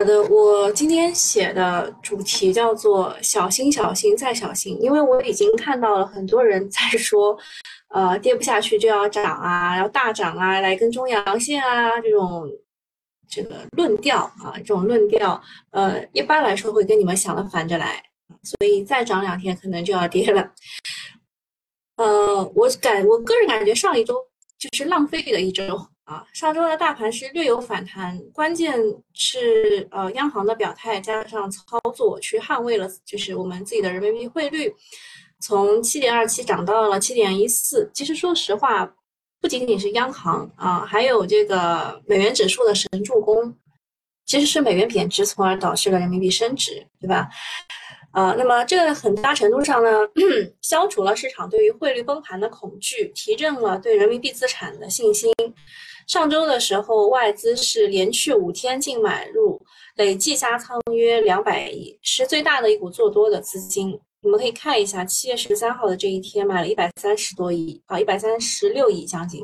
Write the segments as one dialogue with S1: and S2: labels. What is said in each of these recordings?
S1: 好的，我今天写的主题叫做“小心、小心再小心”，因为我已经看到了很多人 在说，呃，跌不下去就要涨啊，要大涨啊，来跟中阳线啊这种这个论调啊，这种论调，呃，一般来说会跟你们想的反着来，所以再涨两天可能就要跌了。呃，我感我个人感觉上一周就是浪费了一周。啊，上周的大盘是略有反弹，关键是呃央行的表态加上操作去捍卫了，就是我们自己的人民币汇率从七点二七涨到了七点一四。其实说实话，不仅仅是央行啊，还有这个美元指数的神助攻，其实是美元贬值，从而导致了人民币升值，对吧？呃，那么这个很大程度上呢，消除了市场对于汇率崩盘的恐惧，提振了对人民币资产的信心。上周的时候，外资是连续五天净买入，累计加仓约两百亿，是最大的一股做多的资金。你们可以看一下，七月十三号的这一天买了一百三十多亿啊，一百三十六亿将近。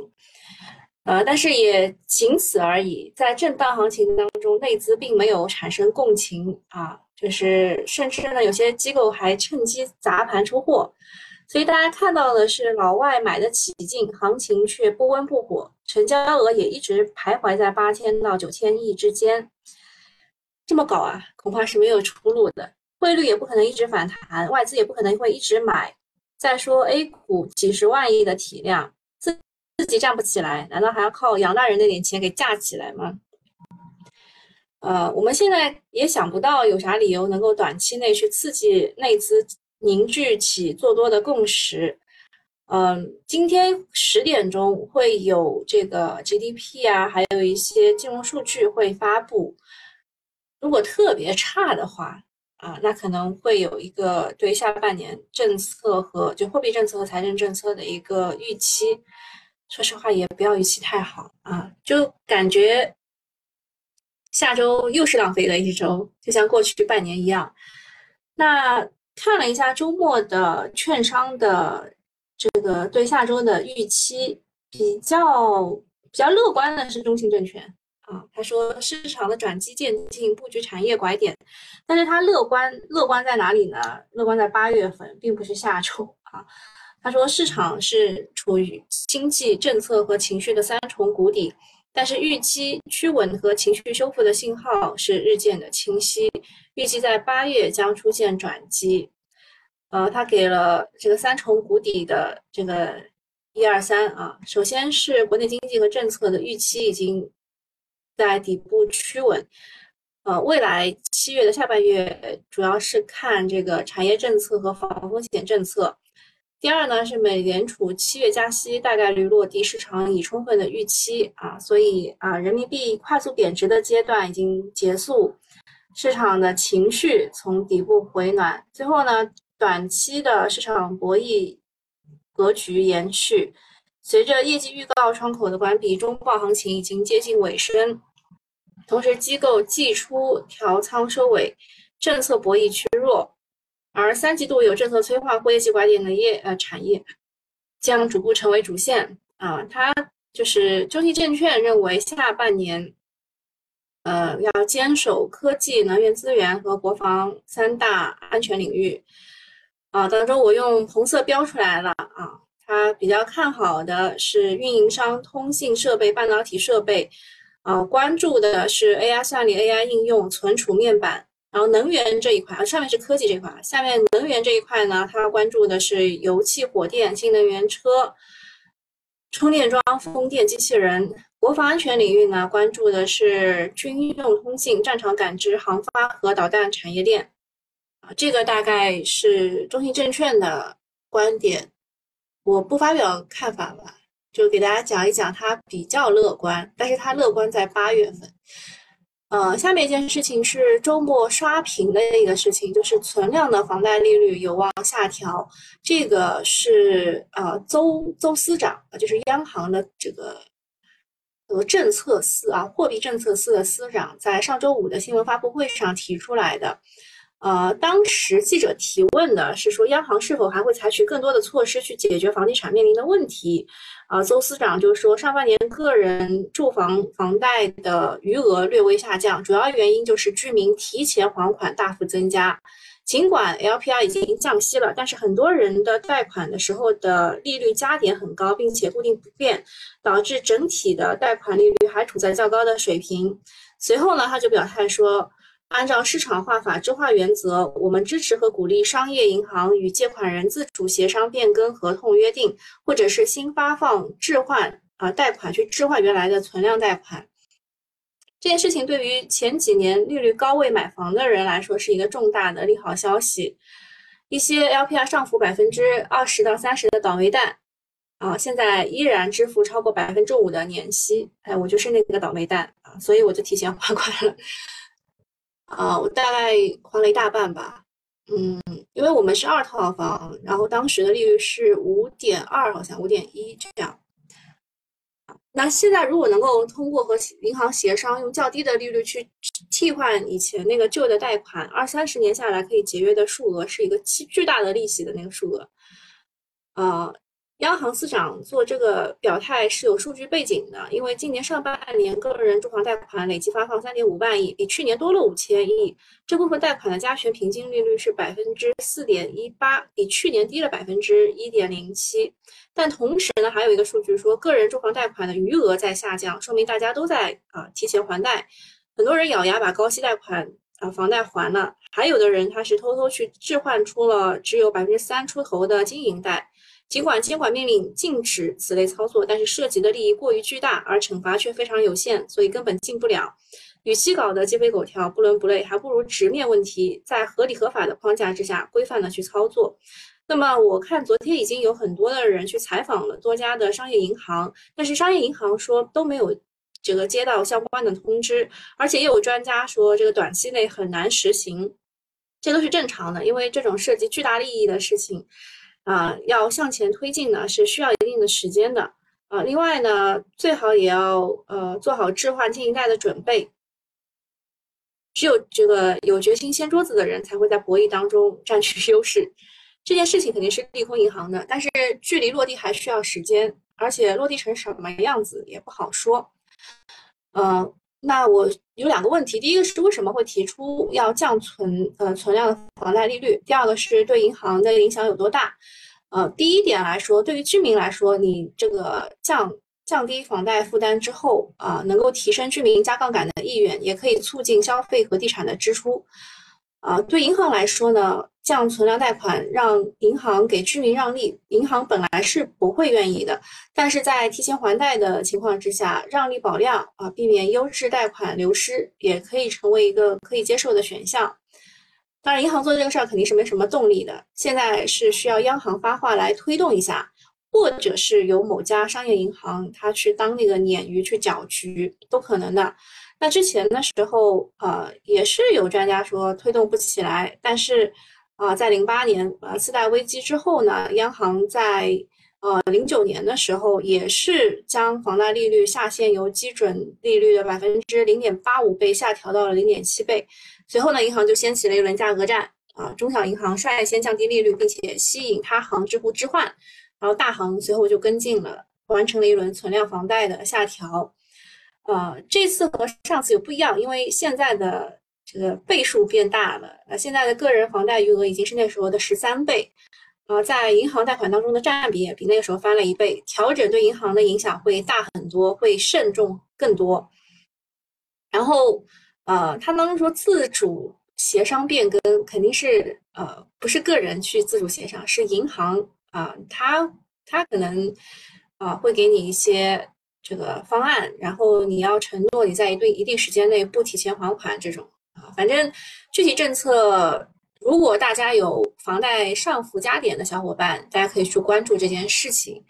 S1: 呃，但是也仅此而已。在震荡行情当中，内资并没有产生共情啊，就是甚至呢，有些机构还趁机砸盘出货。所以大家看到的是老外买的起劲，行情却不温不火，成交额也一直徘徊在八千到九千亿之间。这么搞啊，恐怕是没有出路的。汇率也不可能一直反弹，外资也不可能会一直买。再说 A 股几十万亿的体量，自自己站不起来，难道还要靠杨大人那点钱给架起来吗？呃，我们现在也想不到有啥理由能够短期内去刺激内资。凝聚起做多的共识。嗯，今天十点钟会有这个 GDP 啊，还有一些金融数据会发布。如果特别差的话啊，那可能会有一个对下半年政策和就货币政策和财政政策的一个预期。说实话，也不要预期太好啊，就感觉下周又是浪费的一周，就像过去半年一样。那。看了一下周末的券商的这个对下周的预期，比较比较乐观的是中信证券啊，他说市场的转机渐进，布局产业拐点，但是他乐观乐观在哪里呢？乐观在八月份，并不是下周啊。他说市场是处于经济政策和情绪的三重谷底。但是预期趋稳和情绪修复的信号是日渐的清晰，预计在八月将出现转机。呃，他给了这个三重谷底的这个一二三啊，首先是国内经济和政策的预期已经在底部趋稳，呃，未来七月的下半月主要是看这个产业政策和防风险政策。第二呢是美联储七月加息大概率落地，市场已充分的预期啊，所以啊人民币快速贬值的阶段已经结束，市场的情绪从底部回暖。最后呢，短期的市场博弈格局延续，随着业绩预告窗口的关闭，中报行情已经接近尾声，同时机构季初调仓收尾，政策博弈趋弱。而三季度有政策催化或业绩拐点的业呃产业，将逐步成为主线啊。它就是中信证券认为下半年，呃要坚守科技、能源资源和国防三大安全领域啊。当中我用红色标出来了啊。它比较看好的是运营商、通信设备、半导体设备，啊，关注的是 AI 算力、AI 应用、存储面板。然后能源这一块啊，上面是科技这一块，下面能源这一块呢，它关注的是油气、火电、新能源车、充电桩、风电、机器人。国防安全领域呢，关注的是军用通信、战场感知、航发和导弹产业链。这个大概是中信证券的观点，我不发表看法吧，就给大家讲一讲，它比较乐观，但是它乐观在八月份。呃，下面一件事情是周末刷屏的一个事情，就是存量的房贷利率有望下调。这个是呃邹邹司长啊，就是央行的这个呃政策司啊，货币政策司的司长在上周五的新闻发布会上提出来的。呃，当时记者提问的是说，央行是否还会采取更多的措施去解决房地产面临的问题？啊，邹司长就说，上半年个人住房房贷的余额略微下降，主要原因就是居民提前还款大幅增加。尽管 LPR 已经降息了，但是很多人的贷款的时候的利率加点很高，并且固定不变，导致整体的贷款利率还处在较高的水平。随后呢，他就表态说。按照市场化、法治化原则，我们支持和鼓励商业银行与借款人自主协商变更合同约定，或者是新发放置换啊贷款去置换原来的存量贷款。这件事情对于前几年利率高位买房的人来说是一个重大的利好消息。一些 LPR 上浮百分之二十到三十的倒霉蛋啊，现在依然支付超过百分之五的年息。哎，我就是那个倒霉蛋啊，所以我就提前还款了。啊，我大概还了一大半吧，嗯，因为我们是二套房，然后当时的利率是五点二，好像五点一这样。那现在如果能够通过和银行协商，用较低的利率去替换以前那个旧的贷款，二三十年下来可以节约的数额是一个巨巨大的利息的那个数额，啊。央行司长做这个表态是有数据背景的，因为今年上半年个人住房贷款累计发放三点五万亿，比去年多了五千亿。这部分贷款的加权平均利率是百分之四点一八，比去年低了百分之一点零七。但同时呢，还有一个数据说，个人住房贷款的余额在下降，说明大家都在啊提前还贷。很多人咬牙把高息贷款啊房贷还了，还有的人他是偷偷去置换出了只有百分之三出头的经营贷。尽管监管命令禁止此类操作，但是涉及的利益过于巨大，而惩罚却非常有限，所以根本进不了。与其搞得鸡飞狗跳、不伦不类，还不如直面问题，在合理合法的框架之下规范的去操作。那么，我看昨天已经有很多的人去采访了多家的商业银行，但是商业银行说都没有这个接到相关的通知，而且也有专家说这个短期内很难实行，这都是正常的，因为这种涉及巨大利益的事情。啊，要向前推进呢，是需要一定的时间的啊。另外呢，最好也要呃做好置换经营贷的准备。只有这个有决心掀桌子的人，才会在博弈当中占据 优势。这件事情肯定是利空银行的，但是距离落地还需要时间，而且落地成什么样子也不好说。嗯。那我有两个问题，第一个是为什么会提出要降存呃存量房贷利率？第二个是对银行的影响有多大？呃，第一点来说，对于居民来说，你这个降降低房贷负担之后啊，能够提升居民加杠杆的意愿，也可以促进消费和地产的支出。啊，对银行来说呢，降存量贷款让银行给居民让利，银行本来是不会愿意的。但是在提前还贷的情况之下，让利保量啊，避免优质贷款流失，也可以成为一个可以接受的选项。当然，银行做这个事儿肯定是没什么动力的。现在是需要央行发话来推动一下，或者是由某家商业银行它去当那个鲶鱼去搅局，都可能的。那之前的时候，呃，也是有专家说推动不起来，但是，啊，在零八年呃次贷危机之后呢，央行在呃零九年的时候也是将房贷利率下限由基准利率的百分之零点八五倍下调到了零点七倍，随后呢，银行就掀起了一轮价格战，啊，中小银行率先降低利率，并且吸引他行支付置换，然后大行随后就跟进了，完成了一轮存量房贷的下调。呃，这次和上次有不一样，因为现在的这个倍数变大了。呃，现在的个人房贷余额已经是那时候的十三倍，呃，在银行贷款当中的占比也比那个时候翻了一倍。调整对银行的影响会大很多，会慎重更多。然后，呃，他当中说自主协商变更，肯定是呃不是个人去自主协商，是银行啊，他他可能啊会给你一些。这个方案，然后你要承诺你在一定一定时间内不提前还款，这种啊，反正具体政策，如果大家有房贷上浮加点的小伙伴，大家可以去关注这件事情。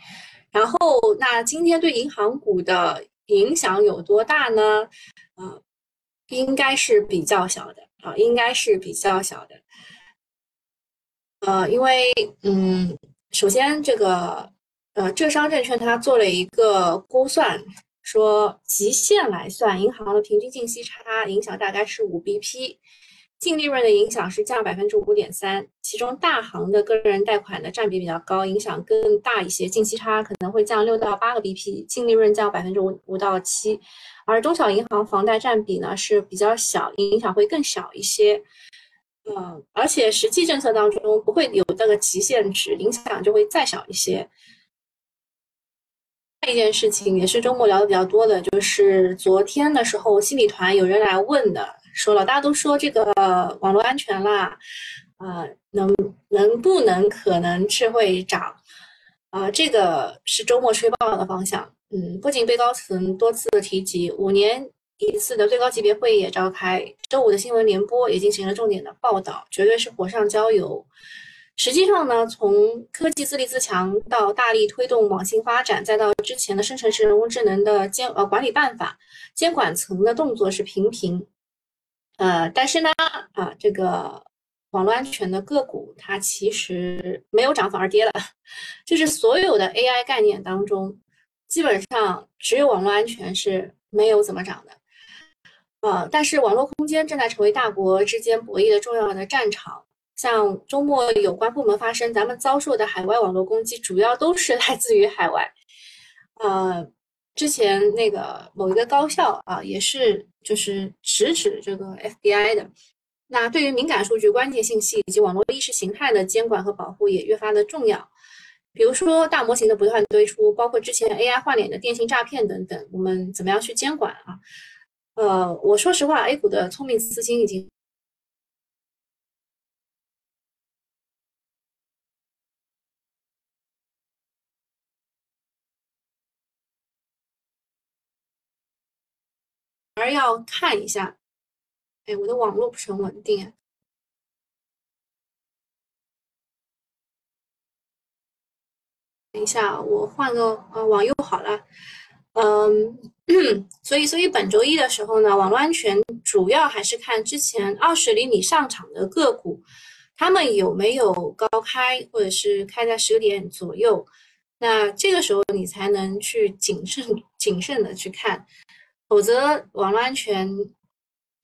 S1: 然后，那今天对银行股的影响有多大呢？啊，应该是比较小的啊，应该是比较小的。呃，因为嗯，首先这个。呃，浙商证券它做了一个估算，说极限来算，银行的平均净息差影响大概是五 BP，净利润的影响是降百分之五点三，其中大行的个人贷款的占比比较高，影响更大一些，净息差可能会降六到八个 BP，净利润降百分之五五到七，而中小银行房贷占比呢是比较小，影响会更小一些。嗯，而且实际政策当中不会有那个极限值，影响就会再小一些。一件事情也是周末聊的比较多的，就是昨天的时候，心理团有人来问的，说了，大家都说这个网络安全啦，啊，能能不能可能是会涨？啊，这个是周末吹爆的方向。嗯，不仅被高层多次的提及，五年一次的最高级别会议也召开，周五的新闻联播也进行了重点的报道，绝对是火上浇油。实际上呢，从科技自立自强到大力推动网信发展，再到之前的生成式人工智能的监呃管理办法，监管层的动作是频频。呃，但是呢，啊，这个网络安全的个股它其实没有涨反而跌了，就是所有的 AI 概念当中，基本上只有网络安全是没有怎么涨的。呃，但是网络空间正在成为大国之间博弈的重要的战场。像周末有关部门发声，咱们遭受的海外网络攻击主要都是来自于海外。呃，之前那个某一个高校啊，也是就是直指这个 FBI 的。那对于敏感数据、关键信息以及网络意识形态的监管和保护也越发的重要。比如说大模型的不断推出，包括之前 AI 换脸的电信诈骗等等，我们怎么样去监管啊？呃，我说实话，A 股的聪明资金已经。而要看一下，哎，我的网络不是很稳定。等一下，我换个呃网又好了。嗯，所以所以本周一的时候呢，网络安全主要还是看之前二十厘米上场的个股，他们有没有高开，或者是开在十个点左右。那这个时候你才能去谨慎谨慎的去看。否则，网络安全，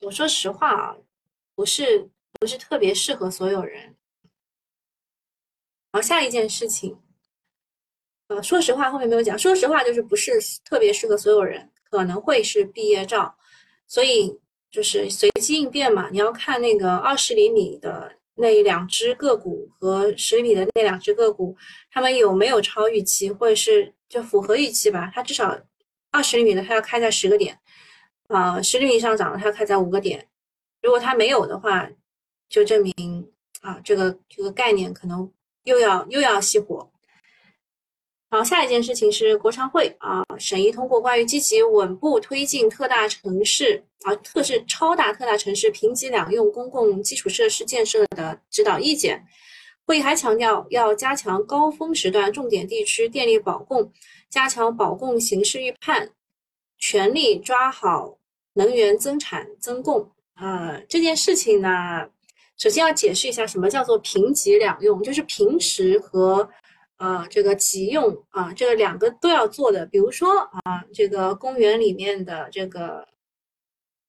S1: 我说实话啊，不是不是特别适合所有人。好，下一件事情，呃，说实话后面没有讲。说实话就是不是特别适合所有人，可能会是毕业照，所以就是随机应变嘛。你要看那个二十厘米的那两只个股和十厘米的那两只个股，他们有没有超预期，或者是就符合预期吧？它至少。二十厘米的，它要开在十个点，啊，十厘米以上涨的，它要开在五个点。如果它没有的话，就证明啊，这个这个概念可能又要又要熄火。好，下一件事情是国常会啊，审议通过关于积极稳步推进特大城市啊，特是超大特大城市平级两用公共基础设施建设的指导意见。会议还强调，要加强高峰时段重点地区电力保供。加强保供形势预判，全力抓好能源增产增供啊！这件事情呢，首先要解释一下什么叫做平急两用，就是平时和呃这个急用啊，这个两个都要做的。比如说啊，这个公园里面的这个，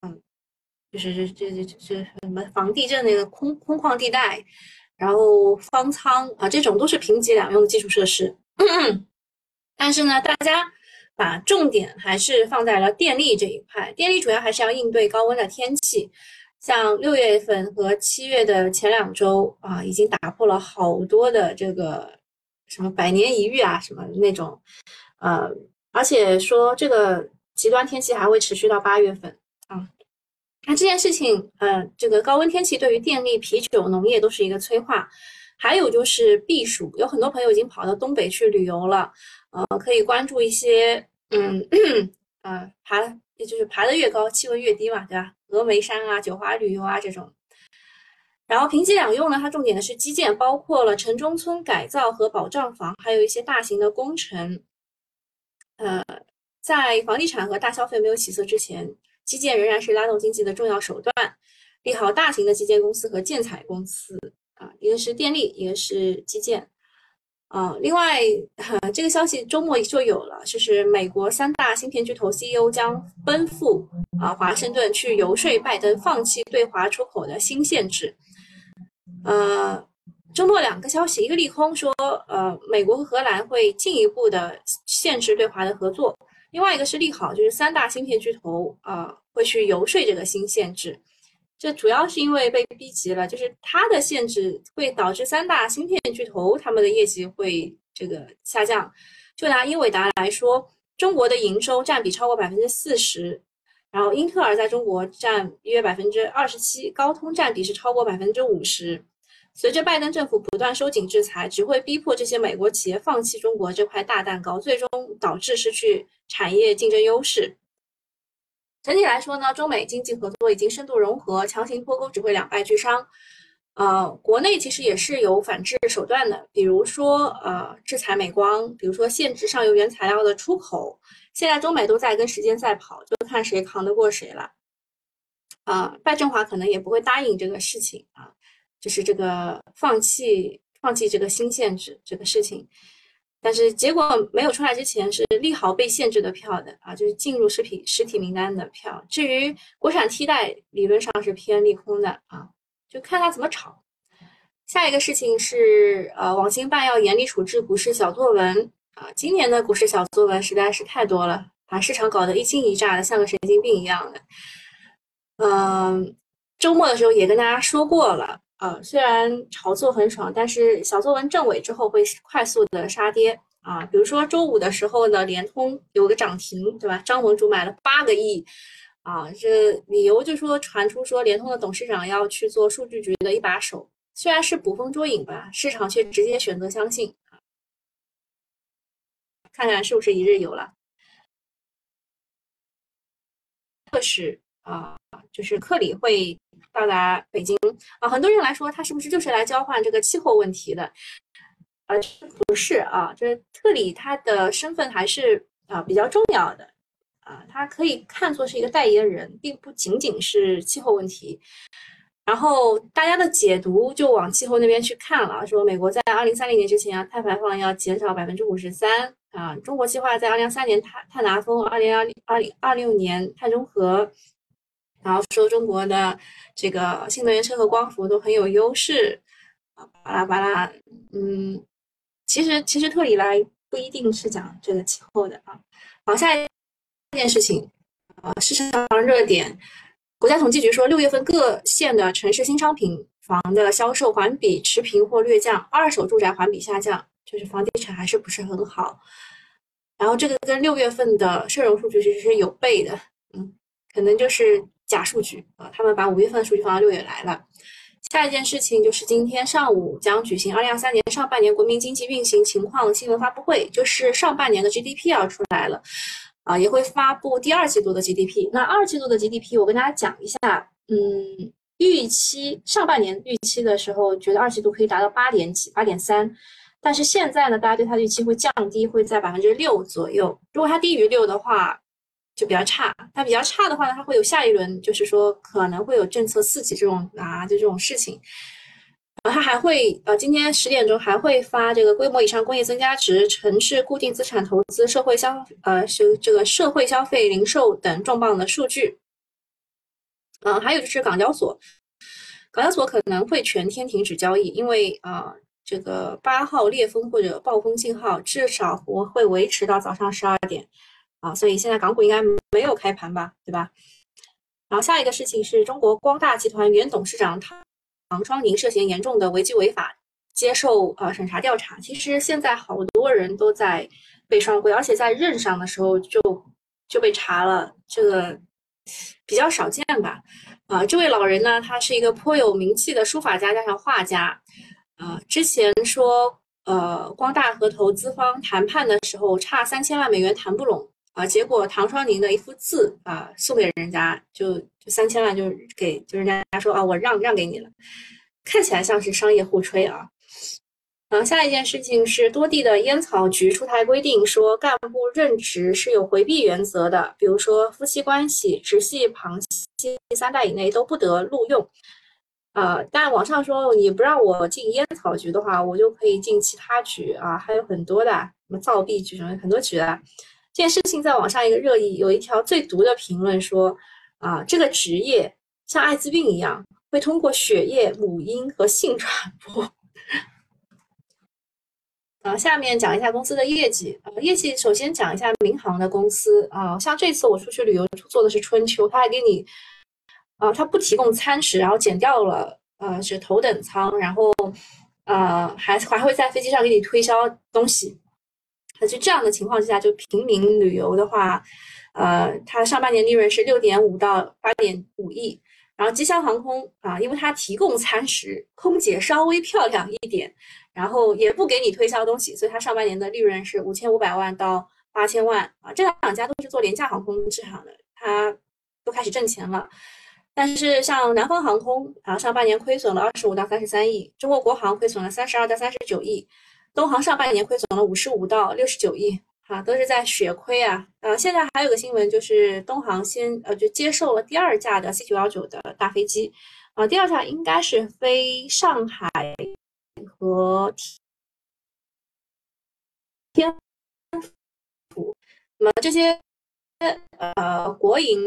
S1: 嗯，就是这这这这什么防地震那个空空旷地带，然后方舱啊，这种都是平级两用的基础设施。但是呢，大家把重点还是放在了电力这一块。电力主要还是要应对高温的天气，像六月份和七月的前两周啊，已经打破了好多的这个什么百年一遇啊，什么那种，呃，而且说这个极端天气还会持续到八月份啊。那这件事情，呃，这个高温天气对于电力、啤酒、农业都是一个催化。还有就是避暑，有很多朋友已经跑到东北去旅游了。呃，可以关注一些，嗯，呃，爬，也就是爬得越高，气温越低嘛，对吧？峨眉山啊，九华旅游啊这种。然后平级两用呢，它重点的是基建，包括了城中村改造和保障房，还有一些大型的工程。呃，在房地产和大消费没有起色之前，基建仍然是拉动经济的重要手段。利好大型的基建公司和建材公司一个是电力，一个是基建。啊，另外，这个消息周末就有了，就是美国三大芯片巨头 CEO 将奔赴啊华盛顿去游说拜登放弃对华出口的新限制。呃，周末两个消息，一个利空说，呃，美国和荷兰会进一步的限制对华的合作；另外一个是利好，就是三大芯片巨头啊会去游说这个新限制。这主要是因为被逼急了，就是它的限制会导致三大芯片巨头他们的业绩会这个下降。就拿英伟达来说，中国的营收占比超过百分之四十，然后英特尔在中国占约百分之二十七，高通占比是超过百分之五十。随着拜登政府不断收紧制裁，只会逼迫这些美国企业放弃中国这块大蛋糕，最终导致失去产业竞争优势。整体来说呢，中美经济合作已经深度融合，强行脱钩只会两败俱伤。呃，国内其实也是有反制手段的，比如说呃制裁美光，比如说限制上游原材料的出口。现在中美都在跟时间赛跑，就看谁扛得过谁了。啊，拜振华可能也不会答应这个事情啊，就是这个放弃放弃这个新限制这个事情。但是结果没有出来之前是利好被限制的票的啊，就是进入实体实体名单的票。至于国产替代，理论上是偏利空的啊，就看他怎么炒。下一个事情是，呃，网信办要严厉处置股市小作文啊。今年的股市小作文实在是太多了，把市场搞得一惊一乍的，像个神经病一样的。嗯，周末的时候也跟大家说过了。呃，虽然炒作很爽，但是小作文正尾之后会快速的杀跌啊。比如说周五的时候呢，联通有个涨停，对吧？张盟主买了八个亿啊，这理由就说传出说联通的董事长要去做数据局的一把手，虽然是捕风捉影吧，市场却直接选择相信啊。看看是不是一日游了？这是啊，就是克里会。到达北京啊，很多人来说，他是不是就是来交换这个气候问题的？呃，不是啊，就是特里他的身份还是啊比较重要的啊，他可以看作是一个代言人，并不仅仅是气候问题。然后大家的解读就往气候那边去看了，说美国在二零三零年之前啊，碳排放要减少百分之五十三啊，中国计划在二零二三年碳碳达峰，二零二二零二六年碳中和。然后说中国的这个新能源车和光伏都很有优势，啊巴拉巴拉，嗯，其实其实特里来不一定是讲这个气候的啊。好，下一件事情，啊，市场热点，国家统计局说六月份各县的城市新商品房的销售环比持平或略降，二手住宅环比下降，就是房地产还是不是很好。然后这个跟六月份的社融数据其实是有背的，嗯，可能就是。假数据啊，他们把五月份的数据放到六月来了。下一件事情就是今天上午将举行二零二三年上半年国民经济运行情况新闻发布会，就是上半年的 GDP 要出来了啊，也会发布第二季度的 GDP。那二季度的 GDP 我跟大家讲一下，嗯，预期上半年预期的时候觉得二季度可以达到八点几、八点三，但是现在呢，大家对它的预期会降低，会在百分之六左右。如果它低于六的话，就比较差，它比较差的话呢，它会有下一轮，就是说可能会有政策刺激这种啊，就这种事情。呃，它还会呃，今天十点钟还会发这个规模以上工业增加值、城市固定资产投资、社会消呃是这个社会消费、零售等重磅的数据。嗯，还有就是港交所，港交所可能会全天停止交易，因为啊，这个八号烈风或者暴风信号至少我会维持到早上十二点。啊，所以现在港股应该没有开盘吧，对吧？然后下一个事情是中国光大集团原董事长唐唐双宁涉嫌严重的违纪违法，接受呃审查调查。其实现在好多人都在被双规，而且在任上的时候就就被查了，这个比较少见吧？啊，这位老人呢，他是一个颇有名气的书法家加上画家，啊，之前说呃光大和投资方谈判的时候差三千万美元谈不拢。啊，结果唐双宁的一幅字啊，送给人家就就三千万，就给就人家说啊，我让让给你了，看起来像是商业互吹啊。嗯，下一件事情是多地的烟草局出台规定，说干部任职是有回避原则的，比如说夫妻关系、直系旁系三代以内都不得录用。呃，但网上说你不让我进烟草局的话，我就可以进其他局啊，还有很多的什么造币局什么很多局的。这件事情在网上一个热议，有一条最毒的评论说啊，这个职业像艾滋病一样，会通过血液、母婴和性传播。啊，下面讲一下公司的业绩。啊，业绩首先讲一下民航的公司啊，像这次我出去旅游坐的是春秋，他还给你，啊，他不提供餐食，然后减掉了，呃，是头等舱，然后，呃，还还会在飞机上给你推销东西。那就这样的情况之下，就平民旅游的话，呃，它上半年利润是六点五到八点五亿。然后吉祥航空啊，因为它提供餐食，空姐稍微漂亮一点。然后也不给你推销东西，所以它上半年的利润是五千五百万到八千万啊。这两家都是做廉价航空市场的，它都开始挣钱了。但是像南方航空啊，上半年亏损了二十五到三十三亿，中国国航亏损了三十二到三十九亿，东航上半年亏损了五十五到六十九亿啊，都是在血亏啊。呃，现在还有个新闻就是东航先呃就接受了第二架的 C 九幺九的大飞机啊，第二架应该是飞上海。和天府，那么这些呃国营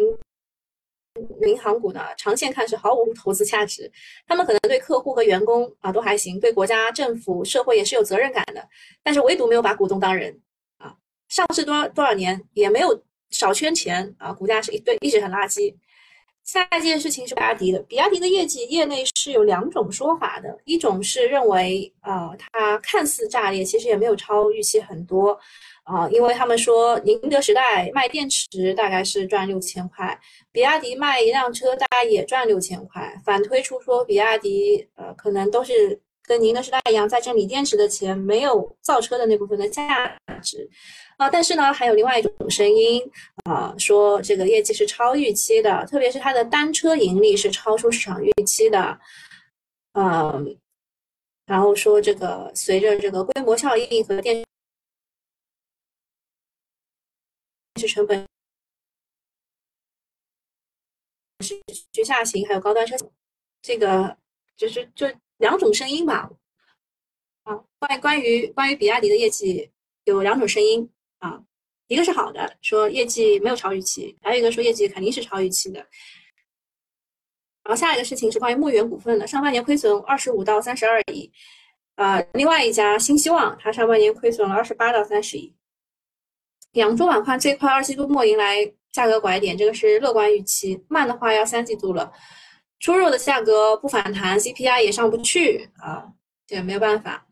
S1: 民航股呢，长线看是毫无投资价值。他们可能对客户和员工啊都还行，对国家、政府、社会也是有责任感的，但是唯独没有把股东当人啊。上市多多少年也没有少圈钱啊，股价是一对一直很垃圾。下一件事情是比亚迪的，比亚迪的业绩，业内是有两种说法的，一种是认为，呃，它看似炸裂，其实也没有超预期很多，啊，因为他们说宁德时代卖电池大概是赚六千块，比亚迪卖一辆车大概也赚六千块，反推出说比亚迪，呃，可能都是跟宁德时代一样在挣锂电池的钱，没有造车的那部分的价值。啊，但是呢，还有另外一种声音啊，说这个业绩是超预期的，特别是它的单车盈利是超出市场预期的，嗯，然后说这个随着这个规模效应和电是成本是居下行，还有高端车，这个就是就两种声音吧。啊，关关于关于比亚迪的业绩有两种声音。啊，一个是好的，说业绩没有超预期；还有一个说业绩肯定是超预期的。然后下一个事情是关于牧原股份的，上半年亏损二十五到三十二亿。啊，另外一家新希望，它上半年亏损了二十八到三十亿。养猪板块这块二季度末迎来价格拐点，这个是乐观预期，慢的话要三季度了。猪肉的价格不反弹，CPI 也上不去啊，这没有办法。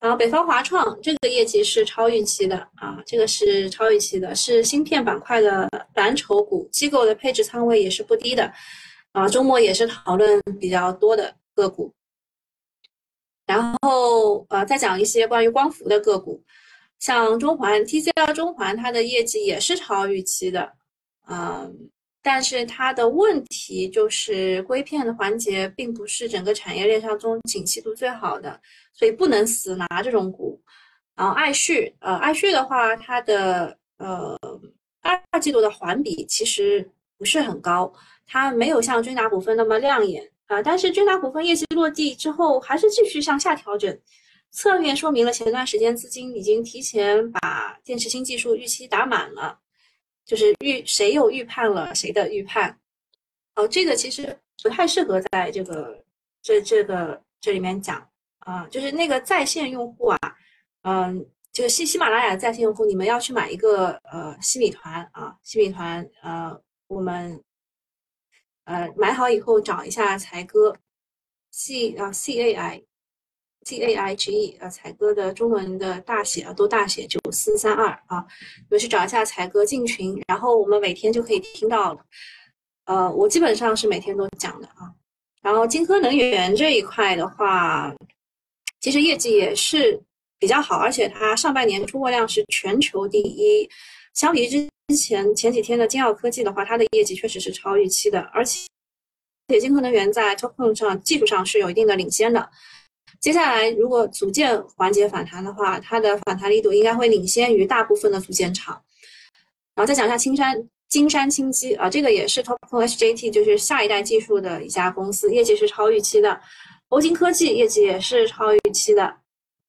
S1: 然后北方华创这个业绩是超预期的啊，这个是超预期的，是芯片板块的蓝筹股，机构的配置仓位也是不低的啊。周末也是讨论比较多的个股。然后呃，再讲一些关于光伏的个股，像中环 TCL 中环，它的业绩也是超预期的，嗯。但是它的问题就是硅片的环节并不是整个产业链上中景气度最好的，所以不能死拿这种股。然后爱旭，呃，爱旭的话，它的呃二二季度的环比其实不是很高，它没有像君达股份那么亮眼啊。但是君达股份业绩落地之后，还是继续向下调整，侧面说明了前段时间资金已经提前把电池新技术预期打满了。就是预谁又预判了谁的预判，哦，这个其实不太适合在这个这这个这里面讲啊，就是那个在线用户啊，嗯，这个喜喜马拉雅在线用户，你们要去买一个呃西米团啊，西米团呃，我们呃买好以后找一下才哥，C 啊 C A I。C A I G E 啊，彩哥的中文的大写啊，都大写九四三二啊，你们去找一下彩哥进群，然后我们每天就可以听到了。呃，我基本上是每天都讲的啊。然后金科能源这一块的话，其实业绩也是比较好，而且它上半年出货量是全球第一。相比之前前几天的金奥科技的话，它的业绩确实是超预期的，而且且金科能源在 TOPCon 上技术上是有一定的领先的。接下来，如果组件环节反弹的话，它的反弹力度应该会领先于大部分的组件厂。然后再讲一下青山，金山清基啊，这个也是 TOPCon HJT，就是下一代技术的一家公司，业绩是超预期的。欧金科技业绩也是超预期的。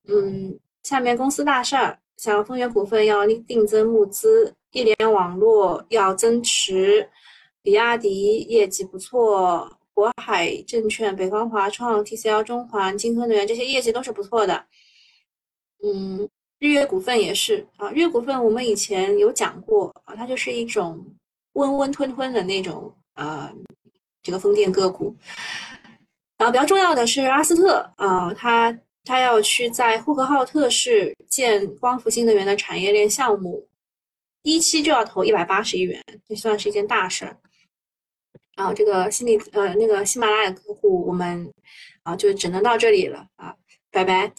S1: 嗯，下面公司大事儿，像丰源股份要定增募资，一联网络要增持，比亚迪业绩不错。国海证券、北方华创、TCL 中环、金科能源这些业绩都是不错的。嗯，日月股份也是啊，日月股份我们以前有讲过啊，它就是一种温温吞吞的那种呃这个风电个股。然后比较重要的是阿斯特啊，它它要去在呼和浩特市建光伏新能源的产业链项目，一期就要投一百八十亿元，这算是一件大事儿。啊，这个心理呃，那个喜马拉雅客户，我们啊就只能到这里了啊，拜拜。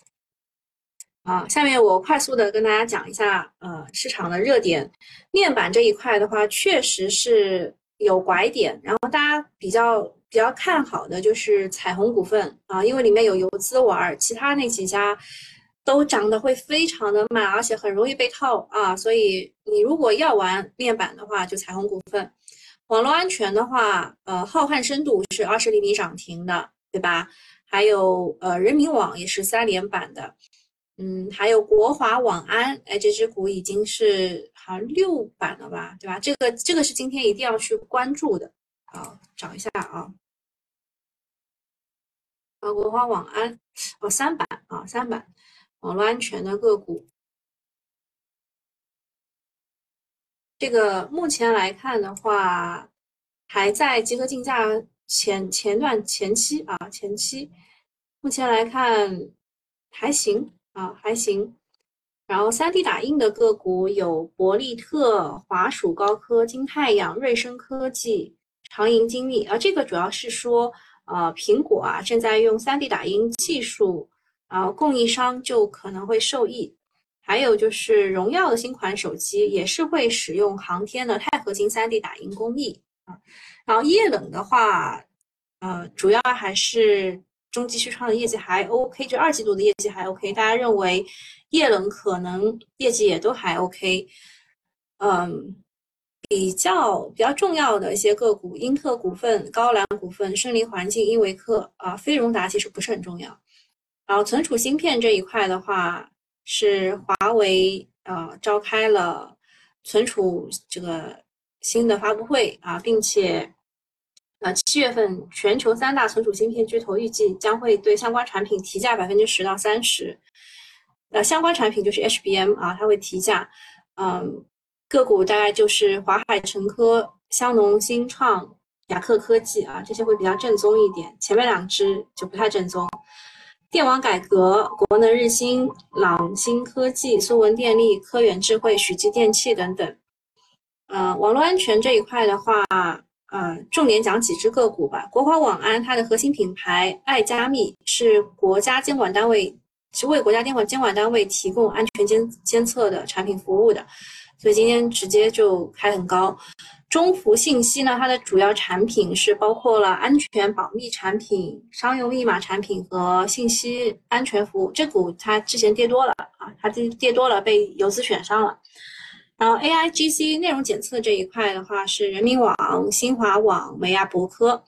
S1: 啊，下面我快速的跟大家讲一下呃市场的热点，面板这一块的话，确实是有拐点，然后大家比较比较看好的就是彩虹股份啊，因为里面有游资玩，其他那几家都涨得会非常的慢，而且很容易被套啊，所以你如果要玩面板的话，就彩虹股份。网络安全的话，呃，浩瀚深度是二十厘米涨停的，对吧？还有呃，人民网也是三连板的，嗯，还有国华网安，哎，这只股已经是好像六板了吧，对吧？这个这个是今天一定要去关注的，好，找一下啊，啊，国华网安，哦，三板啊，三板，网络安全的个股。这个目前来看的话，还在集合竞价前前段前期啊，前期目前来看还行啊，还行。然后三 D 打印的个股有博利特、华曙高科、金太阳、瑞声科技、长盈精密啊。这个主要是说，呃，苹果啊正在用三 D 打印技术，啊，供应商就可能会受益。还有就是荣耀的新款手机也是会使用航天的钛合金 3D 打印工艺啊。然后液冷的话，呃，主要还是中基旭创的业绩还 OK，就二季度的业绩还 OK。大家认为液冷可能业绩也都还 OK。嗯，比较比较重要的一些个股，英特股份、高瓴股份、胜利环境、英维克啊，飞荣达其实不是很重要。然后存储芯片这一块的话。是华为啊召开了存储这个新的发布会啊，并且呃七月份全球三大存储芯片巨头预计将会对相关产品提价百分之十到三十，呃相关产品就是 HBM 啊，它会提价，嗯个股大概就是华海成科、香农新创、雅克科技啊这些会比较正宗一点，前面两只就不太正宗。电网改革，国能日新、朗新科技、苏文电力、科远智慧、许继电器等等。呃，网络安全这一块的话，呃，重点讲几只个股吧。国华网安它的核心品牌爱加密是国家监管单位，是为国家监管监管单位提供安全监监测的产品服务的，所以今天直接就开很高。中孚信息呢，它的主要产品是包括了安全保密产品、商用密码产品和信息安全服务。这股它之前跌多了啊，它跌跌多了，被游资选上了。然后 A I G C 内容检测这一块的话，是人民网、新华网、美亚博科。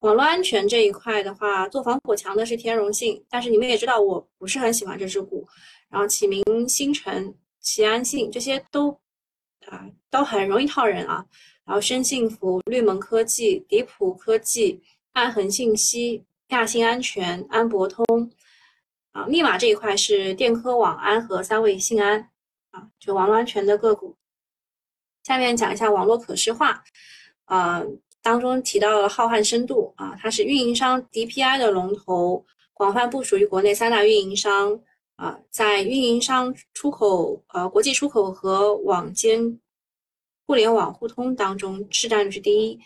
S1: 网络安全这一块的话，做防火墙的是天荣信，但是你们也知道，我不是很喜欢这只股。然后启明星辰、齐安信这些都啊都很容易套人啊。然后深幸福、绿盟科技、迪普科技、暗恒信息、亚信安全、安博通，啊，密码这一块是电科网安和三位信安，啊，就网络安全的个股。下面讲一下网络可视化，啊，当中提到了浩瀚深度，啊，它是运营商 DPI 的龙头，广泛部署于国内三大运营商，啊，在运营商出口、呃，国际出口和网间。互联网互通当中市占率是第一，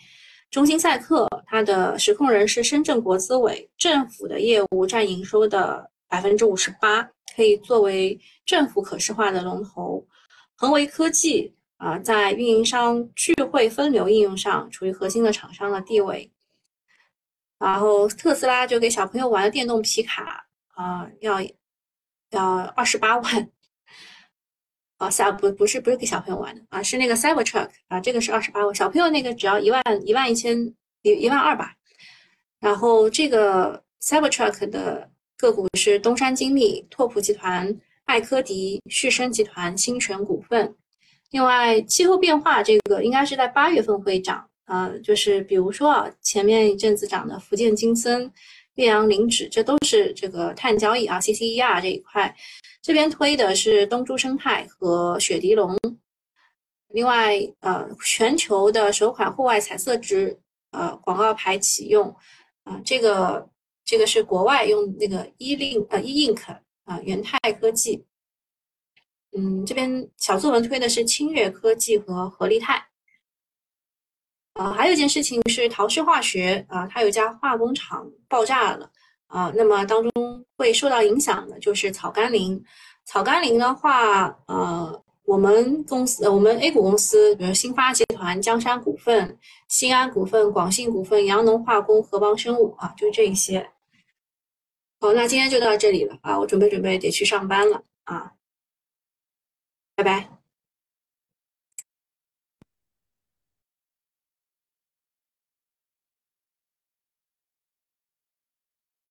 S1: 中兴赛克它的实控人是深圳国资委，政府的业务占营收的百分之五十八，可以作为政府可视化的龙头。恒维科技啊，在运营商聚会分流应用上处于核心的厂商的地位。然后特斯拉就给小朋友玩的电动皮卡啊，要要二十八万。啊，下不不是不是给小朋友玩的啊，是那个 Cybertruck 啊，这个是二十八万，小朋友那个只要一万一万一千一一万二吧。然后这个 Cybertruck 的个股是东山精密、拓普集团、艾科迪、旭升集团、新泉股份。另外，气候变化这个应该是在八月份会涨，呃，就是比如说啊，前面一阵子涨的福建金森、岳阳磷脂，这都是这个碳交易啊，CCER 这一块。这边推的是东珠生态和雪迪龙。另外，呃，全球的首款户外彩色纸呃广告牌启用，啊，这个这个是国外用那个 E 令呃 E Ink 啊，元泰科技。嗯，这边小作文推的是清越科技和合力泰。啊，还有一件事情是陶氏化学啊，它有家化工厂爆炸了啊，那么当中会受到影响的就是草甘膦。草甘膦的话，呃，我们公司我们 A 股公司，比如新发集团、江山股份、新安股份、广信股份、阳农化工、合邦生物啊，就这一些。好，那今天就到这里了啊，我准备准备得去上班了啊。拜拜。